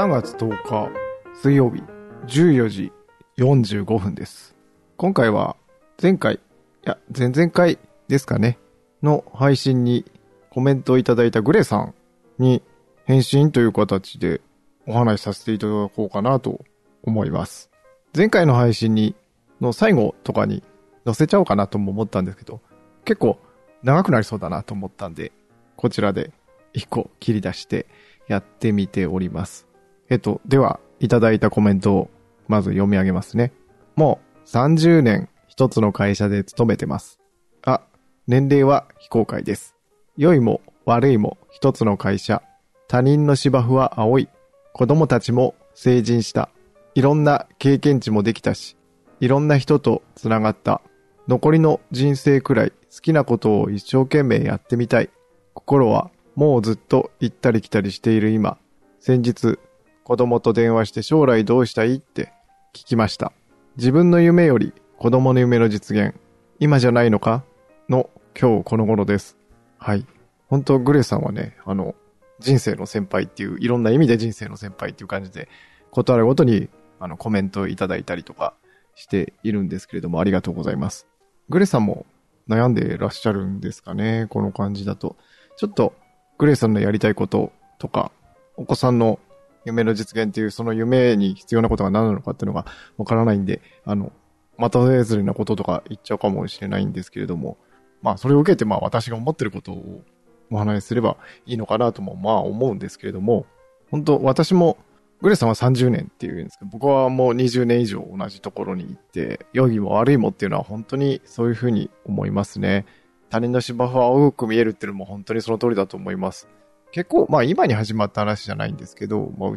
3月10日水曜日14時45分です。今回は前回、いや、前々回ですかね、の配信にコメントをいただいたグレさんに返信という形でお話しさせていただこうかなと思います。前回の配信に、の最後とかに載せちゃおうかなとも思ったんですけど、結構長くなりそうだなと思ったんで、こちらで一個切り出してやってみております。えっと、では、いただいたコメントをまず読み上げますね。もう30年一つの会社で勤めてます。あ、年齢は非公開です。良いも悪いも一つの会社。他人の芝生は青い。子供たちも成人した。いろんな経験値もできたし、いろんな人と繋がった。残りの人生くらい好きなことを一生懸命やってみたい。心はもうずっと行ったり来たりしている今。先日、子供と電話して将来どうしたいって聞きました。自分の夢より子供の夢の実現、今じゃないのか？の今日この頃です。はい。本当グレさんはね、あの、人生の先輩っていう、いろんな意味で人生の先輩っていう感じで、ことあるごとに、あの、コメントをいただいたりとかしているんですけれども、ありがとうございます。グレさんも悩んでらっしゃるんですかね、この感じだと。ちょっと、グレさんのやりたいこととか、お子さんの夢の実現っていう、その夢に必要なことが何なのかっていうのがわからないんで、あの、またずれなこととか言っちゃうかもしれないんですけれども、まあ、それを受けて、まあ、私が思ってることをお話しすればいいのかなとも、まあ、思うんですけれども、本当私も、グレさんは30年っていうんですけど、僕はもう20年以上同じところに行って、良いも悪いもっていうのは本当にそういうふうに思いますね。他人の芝生は青く見えるっていうのも本当にその通りだと思います。結構、まあ今に始まった話じゃないんですけど、まあ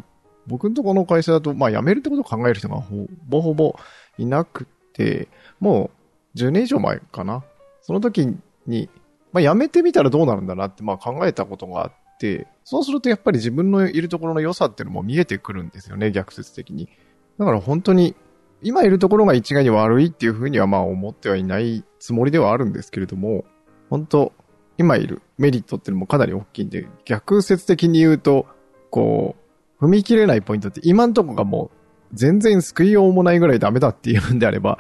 僕のところの会社だと、まあ辞めるってことを考える人がほぼほぼいなくて、もう10年以上前かな。その時に、まあ辞めてみたらどうなるんだなってまあ考えたことがあって、そうするとやっぱり自分のいるところの良さっていうのも見えてくるんですよね、逆説的に。だから本当に、今いるところが一概に悪いっていうふうにはまあ思ってはいないつもりではあるんですけれども、本当今いるメリットっていうのもかなり大きいんで、逆説的に言うと、こう、踏み切れないポイントって今んとこがもう全然救いようもないぐらいダメだっていうんであれば、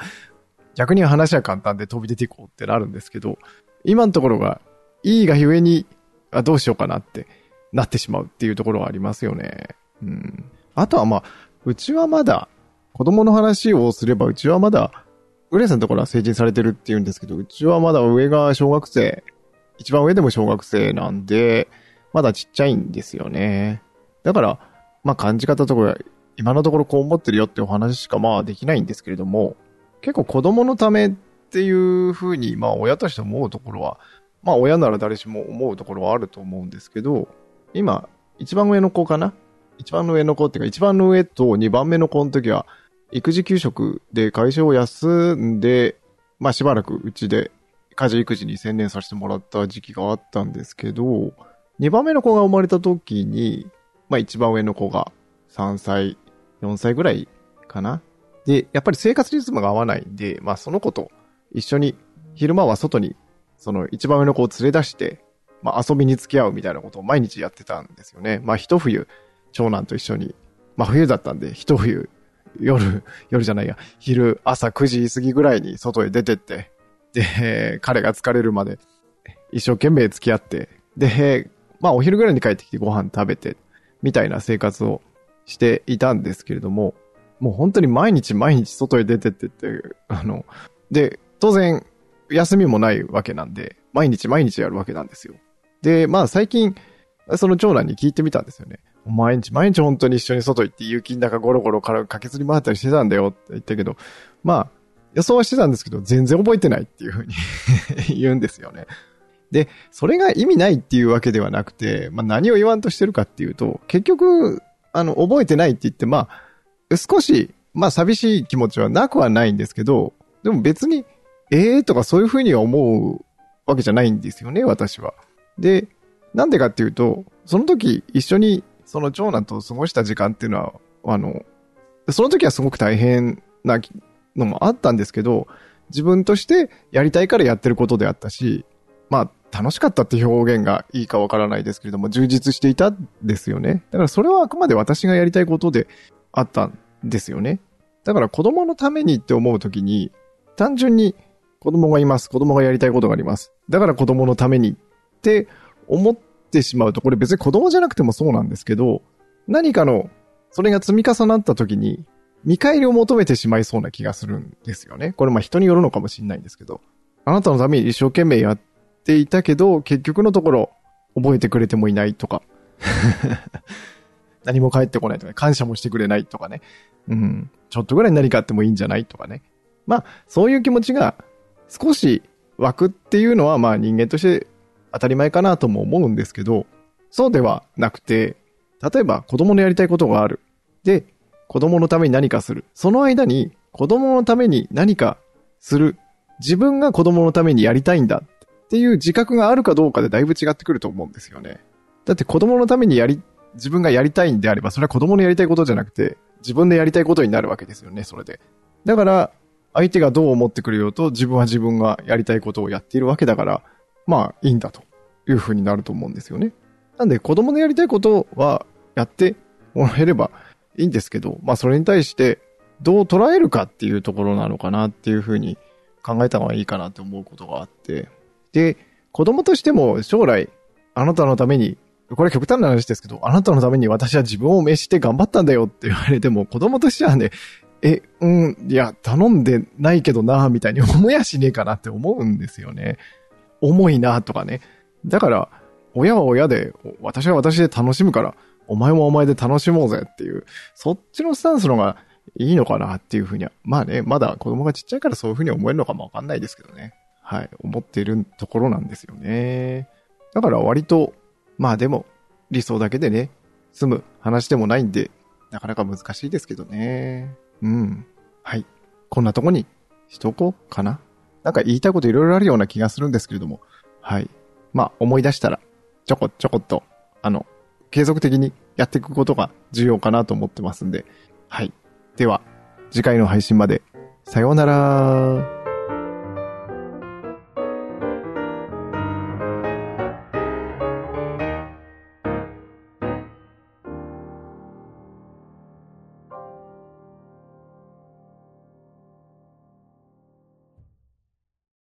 逆に話は簡単で飛び出ていこうってなるんですけど、今のところがいいがゆえに、あ、どうしようかなってなってしまうっていうところはありますよね。うん。あとはまあ、うちはまだ、子供の話をすれば、うちはまだ、グレさんのところは成人されてるって言うんですけど、うちはまだ上が小学生、一番上でも小学生なんで、まだちっちゃいんですよね。だから、まあ感じ方とか、今のところこう思ってるよってお話しかまあできないんですけれども、結構子供のためっていうふうに、まあ親として思うところは、まあ親なら誰しも思うところはあると思うんですけど、今、一番上の子かな？一番上の子っていうか、一番の上と二番目の子の時は、育児休職で会社を休んで、まあしばらくうちで家事育児に専念させてもらった時期があったんですけど、二番目の子が生まれた時に、まあ一番上の子が3歳、4歳ぐらいかなで、やっぱり生活リズムが合わないんで、まあその子と一緒に昼間は外にその一番上の子を連れ出して、まあ遊びに付き合うみたいなことを毎日やってたんですよね。まあ一冬、長男と一緒に、まあ冬だったんで、一冬、夜、夜じゃないや、昼、朝9時過ぎぐらいに外へ出てって、で、彼が疲れるまで一生懸命付き合って、で、まあお昼ぐらいに帰ってきてご飯食べて、みたいな生活をしていたんですけれども、もう本当に毎日毎日外へ出てってって、あの、で、当然、休みもないわけなんで、毎日毎日やるわけなんですよ。で、まあ最近、その長男に聞いてみたんですよね。毎日毎日本当に一緒に外行って雪の中ゴロゴロから駆けずり回ったりしてたんだよって言ったけど、まあ、予想はしてたんですけど、全然覚えてないっていうふうに 言うんですよね。で、それが意味ないっていうわけではなくて、まあ何を言わんとしてるかっていうと、結局、あの、覚えてないって言って、まあ、少し、まあ寂しい気持ちはなくはないんですけど、でも別に、ええー、とかそういうふうには思うわけじゃないんですよね、私は。で、なんでかっていうと、その時一緒にその長男と過ごした時間っていうのは、あの、その時はすごく大変なのもあったんですけど、自分としてやりたいからやってることであったし、まあ、楽しかったって表現がいいかわからないですけれども、充実していたんですよね。だからそれはあくまで私がやりたいことであったんですよね。だから子供のためにって思うときに、単純に子供がいます。子供がやりたいことがあります。だから子供のためにって思ってしまうと、これ別に子供じゃなくてもそうなんですけど、何かの、それが積み重なったときに、見返りを求めてしまいそうな気がするんですよね。これまあ人によるのかもしれないんですけど、あなたのために一生懸命やっていたけど、結局のところ覚えてくれてもいないとか、何も返ってこないとか、感謝もしてくれないとかね。うん。ちょっとぐらい何かあってもいいんじゃないとかね。まあ、そういう気持ちが少し湧くっていうのは、まあ人間として当たり前かなとも思うんですけど、そうではなくて、例えば子供のやりたいことがある。で、子供のために何かする。その間に子供のために何かする。自分が子供のためにやりたいんだっていう自覚があるかどうかでだいぶ違ってくると思うんですよね。だって子供のためにやり、自分がやりたいんであれば、それは子供のやりたいことじゃなくて、自分でやりたいことになるわけですよね、それで。だから、相手がどう思ってくれようと、自分は自分がやりたいことをやっているわけだから、まあ、いいんだというふうになると思うんですよね。なんで、子供のやりたいことはやってもらえればいいんですけど、まあそれに対してどう捉えるかっていうところなのかなっていうふうに考えた方がいいかなって思うことがあって、で、子供としても将来あなたのために、これ極端な話ですけど、あなたのために私は自分を召して頑張ったんだよって言われても、子供としてはね、え、うん、いや、頼んでないけどな、みたいに思やしねえかなって思うんですよね。重いな、とかね。だから、親は親で、私は私で楽しむから、お前もお前で楽しもうぜっていう、そっちのスタンスの方がいいのかなっていうふうには、まあね、まだ子供がちっちゃいからそういうふうに思えるのかもわかんないですけどね。はい、思っているところなんですよね。だから割と、まあでも、理想だけでね、済む話でもないんで、なかなか難しいですけどね。うん。はい。こんなとこにしとこうかな。なんか言いたいこといろいろあるような気がするんですけれども。はい。まあ思い出したら、ちょこちょこっと、あの、継続的にやっていくことが重要かなと思ってますんで。はい。では、次回の配信まで。さようなら。